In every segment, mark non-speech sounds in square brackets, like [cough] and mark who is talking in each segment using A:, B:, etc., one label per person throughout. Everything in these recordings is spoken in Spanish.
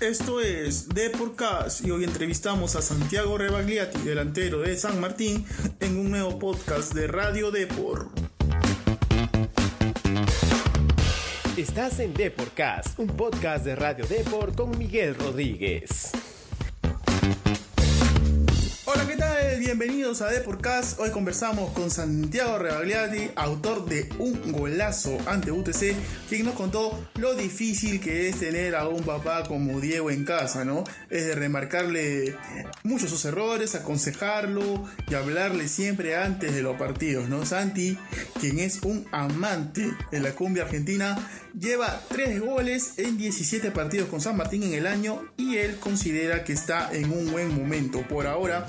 A: Esto es Deporcast y hoy entrevistamos a Santiago Rebagliati, delantero de San Martín, en un nuevo podcast de Radio Depor.
B: Estás en Deporcast, un podcast de Radio Depor con Miguel Rodríguez.
A: Bienvenidos a Deporcast. Hoy conversamos con Santiago Rebagliati, autor de Un golazo ante UTC, quien nos contó lo difícil que es tener a un papá como Diego en casa, ¿no? Es de remarcarle muchos sus errores, aconsejarlo y hablarle siempre antes de los partidos, ¿no? Santi, quien es un amante de la cumbia argentina, lleva 3 goles en 17 partidos con San Martín en el año y él considera que está en un buen momento. Por ahora,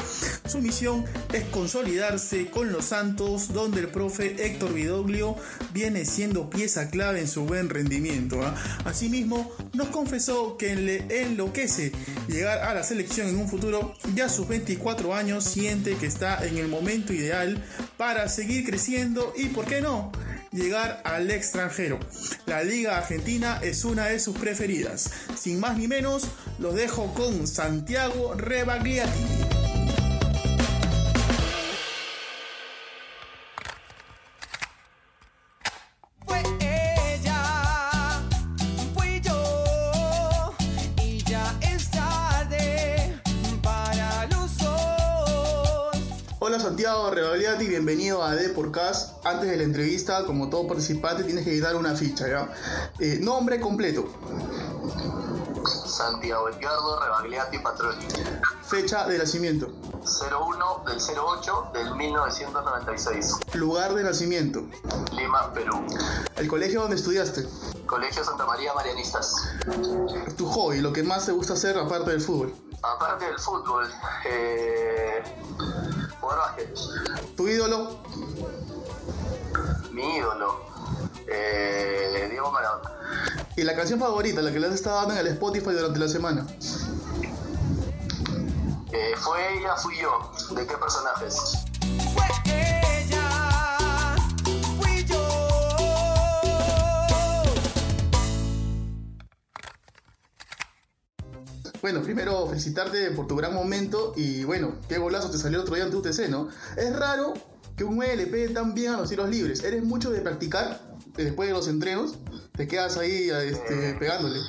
A: su misión es consolidarse con los Santos, donde el profe Héctor Vidoglio viene siendo pieza clave en su buen rendimiento. ¿ah? Asimismo, nos confesó que le enloquece llegar a la selección en un futuro. Ya a sus 24 años siente que está en el momento ideal para seguir creciendo y, ¿por qué no? Llegar al extranjero. La Liga Argentina es una de sus preferidas. Sin más ni menos, los dejo con Santiago Rebagliati. Santiago Rebagliati, bienvenido a Deporcast. Antes de la entrevista, como todo participante, tienes que dar una ficha, ¿ya? Eh, nombre completo,
C: Santiago Edgardo Rebagliati Patroni.
A: fecha de nacimiento,
C: 01 del 08 del 1996.
A: lugar de nacimiento,
C: Lima, Perú.
A: el colegio donde estudiaste,
C: Colegio Santa María Marianistas.
A: tu hobby, lo que más te gusta hacer aparte del fútbol,
C: Aparte del fútbol, eh, jugar básquet.
A: tu ídolo,
C: Mi ídolo, eh, Diego Maradona.
A: y la canción favorita, la que le has estado dando en el Spotify durante la semana.
C: Eh, fue ella, fui yo. ¿De qué personajes?
A: Bueno, primero felicitarte por tu gran momento y bueno, qué golazo te salió el otro día ante UTC, ¿no? Es raro que un 9 le pegue tan bien a los tiros libres. ¿Eres mucho de practicar eh, después de los entrenos? Te quedas ahí este, pegándole.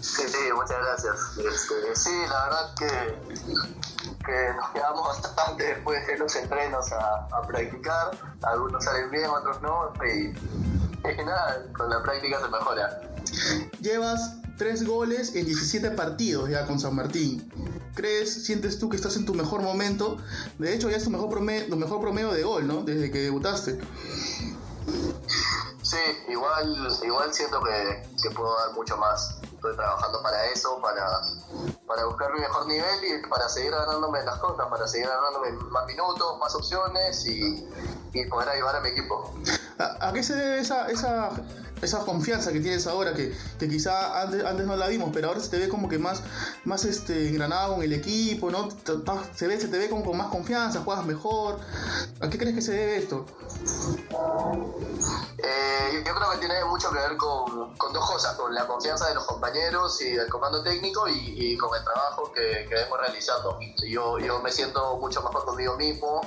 C: Sí, sí, muchas gracias. Este, sí, la verdad que, que nos quedamos bastante después de los entrenos a, a practicar. Algunos salen bien, otros no. Y, y nada, con la práctica se mejora.
A: Llevas 3 goles en 17 partidos ya con San Martín. ¿Crees, sientes tú que estás en tu mejor momento? De hecho, ya es tu mejor promedio, tu mejor promedio de gol, ¿no? Desde que debutaste.
C: Sí, igual, igual siento que, que puedo dar mucho más. Estoy trabajando para eso, para, para buscar mi mejor nivel y para seguir ganándome las cosas, para seguir ganándome más minutos, más opciones y, y poder ayudar a mi equipo.
A: ¿A, a qué se debe esa, esa, esa confianza que tienes ahora? Que, que quizá antes, antes no la vimos, pero ahora se te ve como que más, más este, engranado con el equipo, ¿no? Se, ve, se te ve como con más confianza, juegas mejor. ¿A qué crees que se debe esto?
C: Eh, yo creo que tiene mucho que ver con, con dos cosas, con la confianza de los compañeros y del comando técnico y, y con el trabajo que, que vengo realizando. Yo, yo me siento mucho mejor conmigo mismo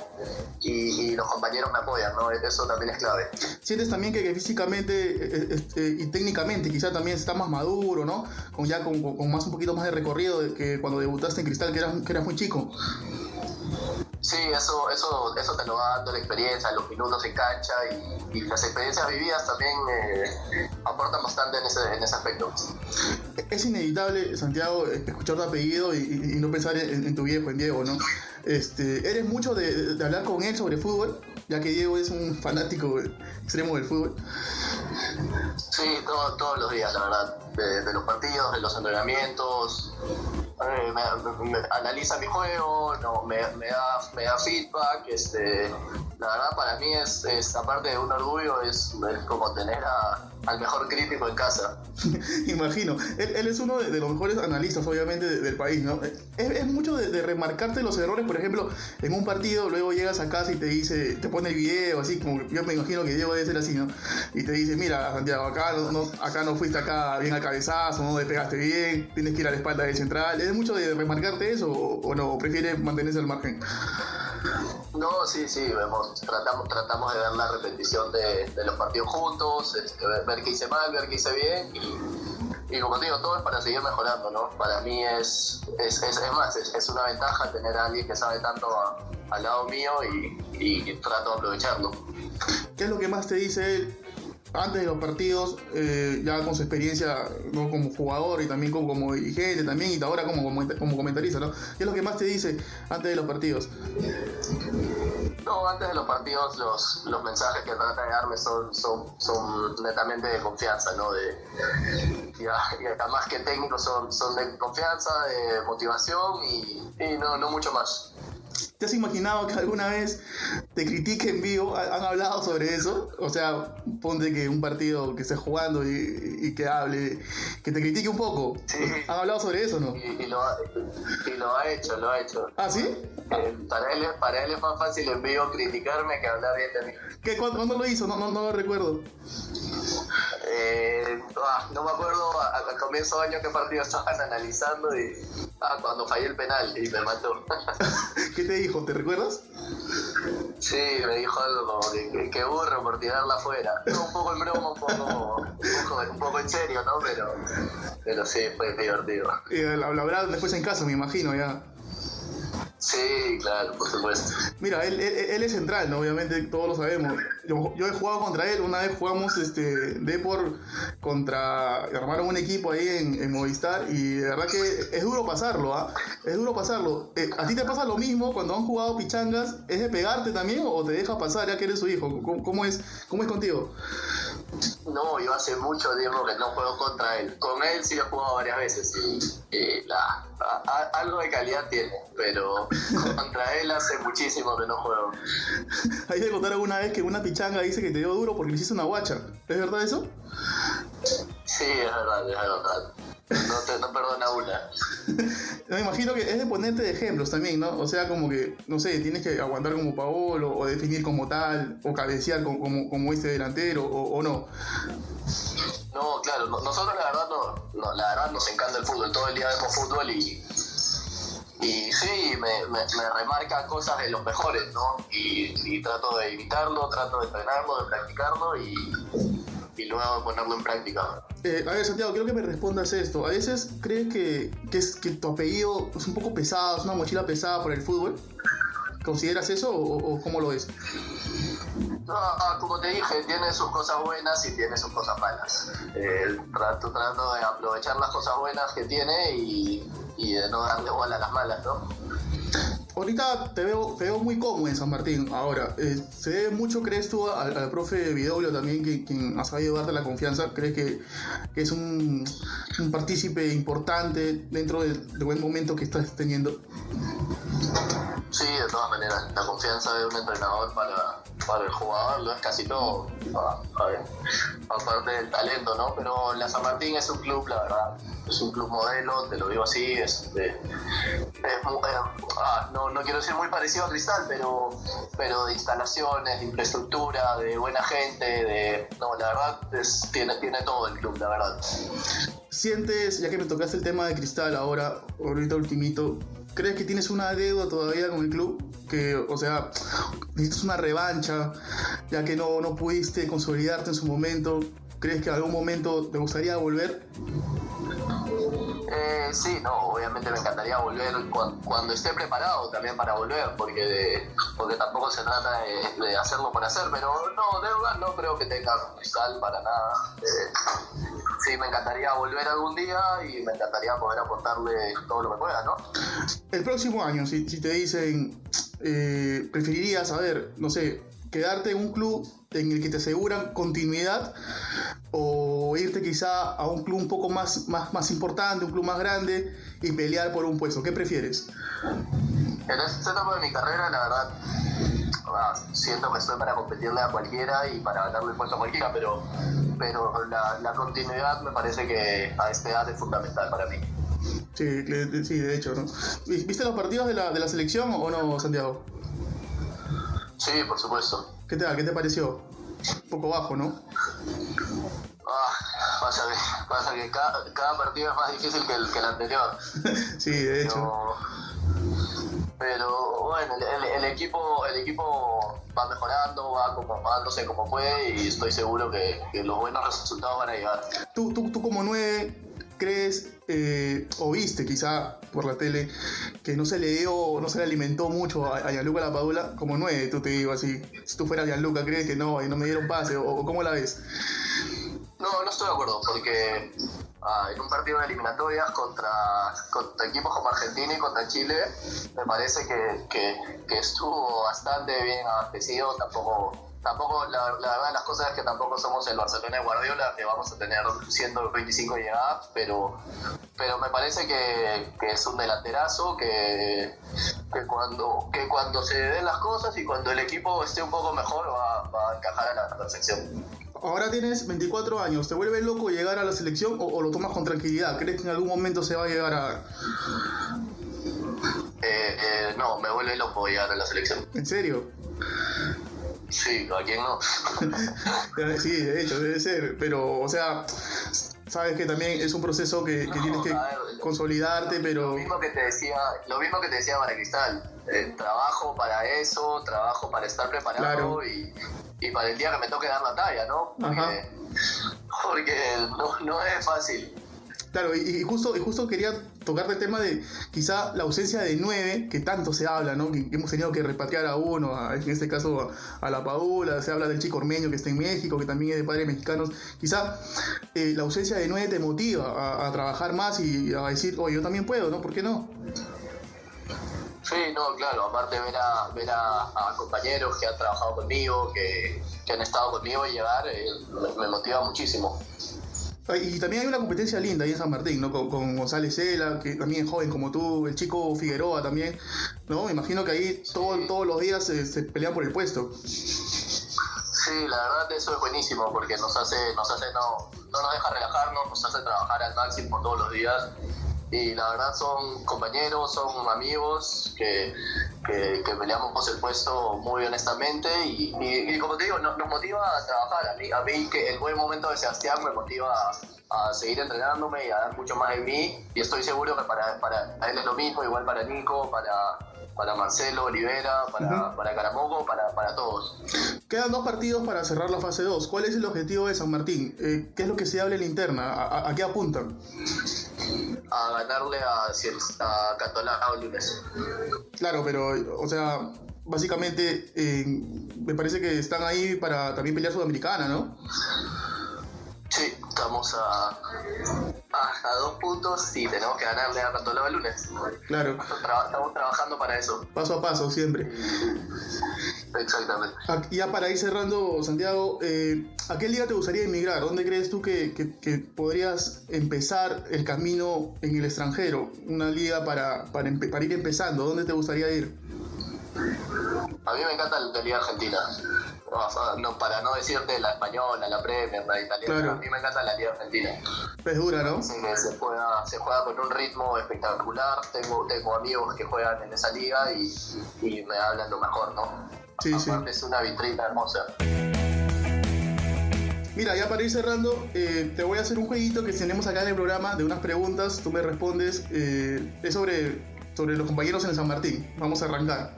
C: y, y los compañeros me apoyan, ¿no? Eso también es clave.
A: ¿Sientes también que, que físicamente eh, este, y técnicamente quizá también estás más maduro, ¿no? Con ya con, con- con más un poquito más de recorrido de que cuando debutaste en Cristal, que eras, que eras muy chico.
C: Sí, eso, eso, eso te lo va dando la experiencia, los minutos en cancha y, y las experiencias vividas también eh, aportan bastante en ese, en ese aspecto.
A: Es inevitable, Santiago, escuchar tu apellido y, y- y no pensar en, en tu viejo, en Diego, ¿no? Este, ¿Eres mucho de, hablar con él sobre fútbol? Ya que Diego es un fanático extremo del fútbol.
C: Sí, todo- todos los días, la verdad. De, los partidos, de los entrenamientos. Eh, analiza mi juego, no, me, me da, me da feedback. Este, la verdad, para mí es, es aparte de un orgullo, es, es como tener a- al mejor crítico en casa. [laughs]
A: Imagino. Él, él es uno de, de los mejores analistas, obviamente, de- del país, ¿no? Es, es mucho de, de remarcarte los errores, por ejemplo, en un partido, luego llegas a casa y te dice, te pone el video, así como yo me imagino que Diego debe ser así, ¿no? y te dice, mira, Santiago, acá no, no- acá no fuiste acá bien al cabezazo, no despegaste bien, tienes que ir a la espalda del central. ¿Es mucho de remarcarte eso o, o no? ¿O prefieres mantenerse al margen?
C: No, sí, sí, vemos, tratamos, tratamos de ver la repetición de, de los partidos juntos, este, ver, qué hice mal, ver qué hice bien y, como te digo, todo es para seguir mejorando, ¿no? Para mí es, es, es, más, es, es una ventaja tener a alguien que sabe tanto al lado mío y, y trato de aprovecharlo.
A: ¿Qué es lo que más te dice él antes de los partidos, eh, ya con su experiencia ¿no? como jugador y también como, como dirigente también y ahora como, como, como comentarista, ¿no? ¿Qué es lo que más te dice antes de los partidos?
C: No, antes de los partidos los, los mensajes que trata de darme son, son, son netamente de confianza, ¿no? De, y, a- y además que técnicos son, son de confianza, de motivación y, y no, no mucho más.
A: ¿Te has imaginado que alguna vez te critique en vivo? ¿Han hablado sobre eso? O sea, ponte que un partido que estés jugando y, y que hable, que te critique un poco.
C: Sí.
A: ¿Han hablado sobre eso o no?
C: Y, y lo, ha, y lo ha hecho, lo ha hecho.
A: ¿Ah, sí?
C: Eh, para, él, es- para él es más fácil en vivo criticarme que hablar bien de mí.
A: ¿Qué, cuándo, cuándo lo hizo? No, no, no lo recuerdo.
C: Eh, ah, no me acuerdo a- al comienzo de año qué partido estaban [laughs] analizando y ah, cuando fallé el penal y me mató. [laughs]
A: ¿Qué te dijo? ¿Te recuerdas?
C: Sí, me dijo algo como que, que, que burro por tirarla afuera. No, un poco en broma, un poco, un poco, un poco en serio, ¿no? Pero, pero sí, fue divertido.
A: Eh, lo lo hablaron después en casa, me imagino, ya.
C: Sí, claro, por supuesto.
A: Mira, él, él- es central, ¿no? Obviamente todos lo sabemos. Yo, yo he jugado contra él, una vez jugamos este Depor contra. armaron un equipo ahí en, en Movistar y de verdad que es duro pasarlo, ¿ah? Es duro pasarlo. Eh, ¿A ti te pasa lo mismo cuando han jugado pichangas? ¿Es de pegarte también o te deja pasar ya que eres su hijo? ¿Cómo, cómo es, cómo es contigo?
C: No, yo hace mucho tiempo que no juego contra él. Con él sí he jugado varias veces y, y la- a- a- algo de calidad tiene, pero [laughs] contra él hace muchísimo que no juego.
A: Ahí me contaron una vez que una pichanga dice que te dio duro porque le hiciste una guacha. ¿Es verdad eso?
C: Sí, es verdad, es verdad. No, te, no perdona una. [laughs]
A: Me imagino que es de ponerte de ejemplos también, ¿no? O sea, como que, no sé, tienes que aguantar como Paolo, o definir como tal, o cabecear como, como, como este delantero, o, o no.
C: No, claro, no- nosotros la verdad no, no, la verdad nos encanta el fútbol, todo el día vemos fútbol y, y sí, me, me, me remarca cosas de los mejores, ¿no? Y, y trato de imitarlo, trato de entrenarlo, de practicarlo y, y luego ponerlo en práctica.
A: Eh, a ver, Santiago, quiero que me respondas esto. ¿A veces crees que, que, es, que tu apellido es un poco pesado, es una mochila pesada por el fútbol? ¿Consideras eso o, o cómo lo ves?
C: No, como te dije, tiene sus cosas buenas y tiene sus cosas malas. Eh, trato, trato de aprovechar las cosas buenas que tiene y, y de no darle bola a las malas, ¿no?
A: Ahorita te veo, te veo muy cómodo en San Martín. Ahora, eh, ¿se debe mucho, crees tú, al, al profe Vidoglio también, que, quien ha sabido darte la confianza? ¿Crees que, es un, un partícipe importante dentro del, del buen momento que estás teniendo?
C: Sí, de todas maneras, la confianza de un entrenador para, el jugador lo es casi todo, aparte del talento, ¿no? Pero la San Martín es un club, la verdad, es un club modelo, te lo digo así, es, de- eh, ah, no, no quiero decir muy parecido a Cristal, pero, pero de instalaciones, de infraestructura, de buena gente, de... No, la verdad, es, tiene, tiene todo el club, la verdad.
A: ¿Sientes, ya que me tocaste el tema de Cristal ahora, ahorita ultimito, ¿crees que tienes una deuda todavía con el club? Que, o sea, [laughs] necesitas una revancha, ya que no, no pudiste consolidarte en su momento. ¿Crees que en algún momento te gustaría volver?
C: Eh, sí, no, obviamente me encantaría volver cuan- cuando, esté preparado también para volver, porque de- porque tampoco se trata de, hacerlo por hacer, pero no, deuda no creo que tenga cristal para nada. Eh, sí, me encantaría volver algún día y me encantaría poder aportarle todo lo que pueda, ¿no?
A: El próximo año, si, si te dicen, eh, preferirías, a ver, no sé, quedarte en un club en el que te aseguran continuidad o irte quizá a un club un poco más, más, más importante, un club más grande y pelear por un puesto. ¿Qué prefieres?
C: En esta etapa de mi carrera, la verdad, siento que estoy para competirle a cualquiera y para ganarle el puesto a cualquiera, pero, pero la, la continuidad me parece que a esta edad es fundamental para mí.
A: Sí, sí, de hecho, ¿no? ¿Vi- ¿Viste los partidos de la, de la selección o no, Santiago?
C: Sí, por supuesto.
A: ¿Qué tal? ¿Qué te pareció? Un poco bajo, ¿no?
C: Ah, pasa que, pasa que cada, cada partido es más difícil que el, que el anterior. [laughs]
A: Sí, de hecho.
C: Pero, pero bueno, el, equipo el equipo va mejorando, va acomodándose como puede y estoy seguro que, que los buenos resultados van a llegar.
A: Tú, tú, tú como nueve, ¿crees eh, o viste quizá por la tele que no se le dio, no se le alimentó mucho a, a Gianluca Lapadula? Como nueve, tú te digo así. Si tú fueras Gianluca, ¿crees que no, y no me dieron pase? ¿O, o cómo la ves?
C: No, no estoy de acuerdo, porque ah, en un partido de eliminatorias contra, contra equipos como Argentina y contra Chile, me parece que, que- estuvo bastante bien abastecido. Tampoco, tampoco la, la verdad de las cosas es que tampoco somos el Barcelona de Guardiola, que vamos a tener 125 llegadas, pero, pero me parece que, que es un delanterazo que, que, cuando, que cuando se den las cosas y cuando el equipo esté un poco mejor va, va a encajar a la perfección.
A: Ahora tienes 24 años, ¿te vuelve loco llegar a la selección o, o lo tomas con tranquilidad? ¿Crees que en algún momento se va a llegar a...
C: Eh, eh, no, me vuelve loco llegar a la selección.
A: ¿En serio?
C: Sí, ¿a quién no? [laughs]
A: Sí, de hecho, debe ser. Pero, o sea, sabes que también es un proceso que, que
C: No,
A: tienes que
C: ver,
A: consolidarte,
C: Lo
A: pero...
C: mismo que te decía, lo mismo que te decía Mara Cristal. Eh, trabajo para eso, trabajo para estar preparado
A: Claro.
C: y, y para el día que me toque dar la talla, ¿no? Porque, porque no, no es fácil.
A: Claro, y, y justo, y justo quería tocarte el tema de quizá la ausencia de nueve, que tanto se habla, ¿no? Que, hemos tenido que repatriar a uno, a- en este caso a, a la Paula, se habla del chico ormeño que está en México, que también es de padres mexicanos. Quizá eh, la ausencia de nueve te motiva a, a trabajar más y a decir, oye, yo también puedo, ¿no? ¿Por qué no?
C: Sí, no, claro, aparte ver a, ver a, a compañeros que han trabajado conmigo, que, que han estado conmigo y llegar, eh, me, me motiva muchísimo.
A: Y también hay una competencia linda ahí en San Martín, ¿no? Con, con González Cela, que también es joven como tú, el chico Figueroa también, ¿no? Me imagino que ahí todo- todos los días se, se pelean por el puesto.
C: Sí, la verdad eso es buenísimo porque nos hace, nos hace no, no nos deja relajarnos, nos hace trabajar al máximo todos los días y la verdad son compañeros, son amigos que, que, que peleamos por el puesto muy honestamente y como te digo, nos, nos motiva a trabajar. A mí, a mí que el buen momento de Sebastián me motiva a, a seguir entrenándome y a dar mucho más de mí y estoy seguro que para, para él es lo mismo, igual para Nico, para, para Marcelo Olivera, para,
A: Ujú.
C: para Caramoco, para, para todos.
A: Quedan dos partidos para cerrar la fase 2. ¿Cuál es el objetivo de San Martín? Eh, ¿Qué es lo que se habla en la interna? ¿A, qué apuntan?
C: a ganarle a, a Cantolao.
A: Claro, pero, o sea, básicamente eh, me parece que están ahí para también pelear Sudamericana, ¿no?
C: Sí, estamos a, a, a dos puntos y tenemos que ganarle a Cantolao el lunes.
A: Claro,
C: Tra- estamos trabajando para eso.
A: paso a paso, siempre.
C: Exactamente.
A: Ah, Ya para ir cerrando, Santiago, eh, ¿a qué liga te gustaría emigrar? ¿Dónde crees tú que, que- que podrías empezar el camino en el extranjero? Una liga para, para, para ir empezando. ¿Dónde te gustaría ir?
C: A mí me encanta la Liga Argentina. Sea, no, para no decirte la española, la Premier, la italiana,
A: Claro.
C: a mí me encanta la Liga Argentina.
A: Es dura, ¿no?
C: Sí, que se juega, se juega con un ritmo espectacular. Tengo, tengo amigos que juegan en esa liga y, y me hablan lo mejor, ¿no?
A: Sí, sí.
C: Aparte es una vitrina hermosa.
A: Mira, ya para ir cerrando, eh, te voy a hacer un jueguito que tenemos acá en el programa de unas preguntas. Tú me respondes. eh, es sobre, sobre los compañeros en el San Martín. Vamos a arrancar.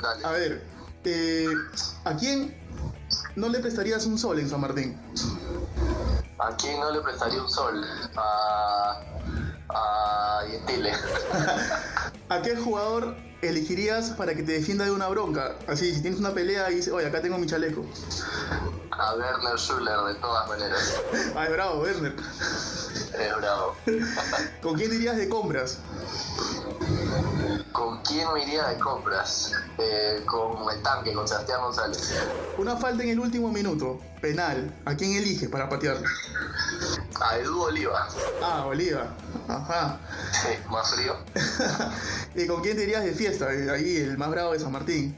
C: Dale.
A: A ver, eh, ¿a quién no le prestarías un sol en San Martín?
C: ¿A quién no le prestaría un sol? A. A Gentile. [laughs]
A: ¿A qué jugador elegirías para que te defienda de una bronca? Así, si tienes una pelea y dices, oye, acá tengo mi chaleco.
C: A Werner Schuller, de todas maneras. [laughs]
A: Ay, bravo, Werner.
C: Es bravo. [laughs]
A: ¿Con quién dirías de compras?
C: ¿Con quién me iría de compras? Eh, con el tanque, con Sebastián González.
A: Una falta en el último minuto, penal. ¿A quién eliges para patear?
C: A Edu Oliva.
A: Ah, Oliva. Ajá.
C: Sí, más frío. [laughs]
A: ¿Y con quién te irías de fiesta? Ahí, el más bravo de San Martín.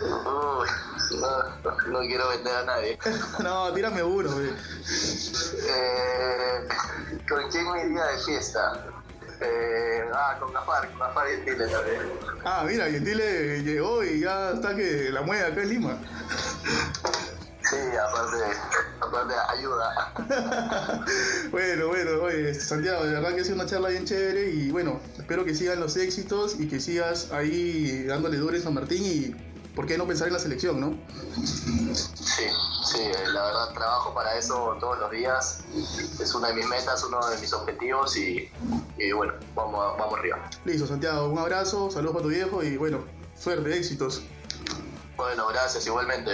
C: Uy, no, no quiero vender a nadie. [laughs]
A: no, tírame uno, güey.
C: Eh, ¿Con quién me iría de fiesta? Eh, ah, con Gaspar, con Gaspar y Gentile también.
A: Ah, mira, Gentile llegó y ya está que la mueve acá en Lima.
C: Sí, aparte, aparte ayuda. [laughs]
A: Bueno, bueno, oye, Santiago, de verdad que ha sido una charla bien chévere y bueno, espero que sigan los éxitos y que sigas ahí dándole duro a San Martín y por qué no pensar en la selección, ¿no?
C: Sí, sí, la verdad trabajo para eso todos los días. Es una de mis metas, uno de mis objetivos y, y bueno, vamos, vamos arriba.
A: Listo, Santiago, un abrazo, saludos para tu viejo y bueno, suerte, éxitos.
C: Bueno, gracias igualmente.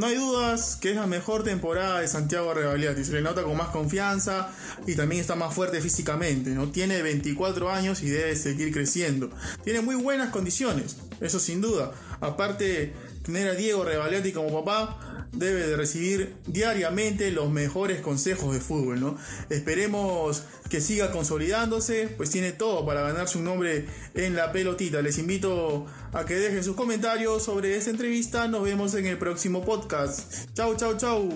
A: No hay dudas que es la mejor temporada de Santiago Rebagliati. Se le nota con más confianza y también está más fuerte físicamente. ¿no? Tiene 24 años y debe seguir creciendo. Tiene muy buenas condiciones, eso sin duda. Aparte, tener a Diego Rebagliati como papá debe de recibir diariamente los mejores consejos de fútbol. ¿no? Esperemos que siga consolidándose, pues tiene todo para ganarse un nombre en la pelotita. Les invito a que dejen sus comentarios sobre esta entrevista. Nos vemos en el próximo podcast. Chau, chau, chau.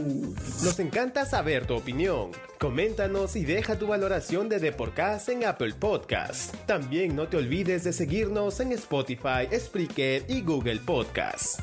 B: Nos encanta saber tu opinión. Coméntanos y deja tu valoración de Deporcast en Apple Podcast. También no te olvides de seguirnos en Spotify, Spreaker y Google Podcast.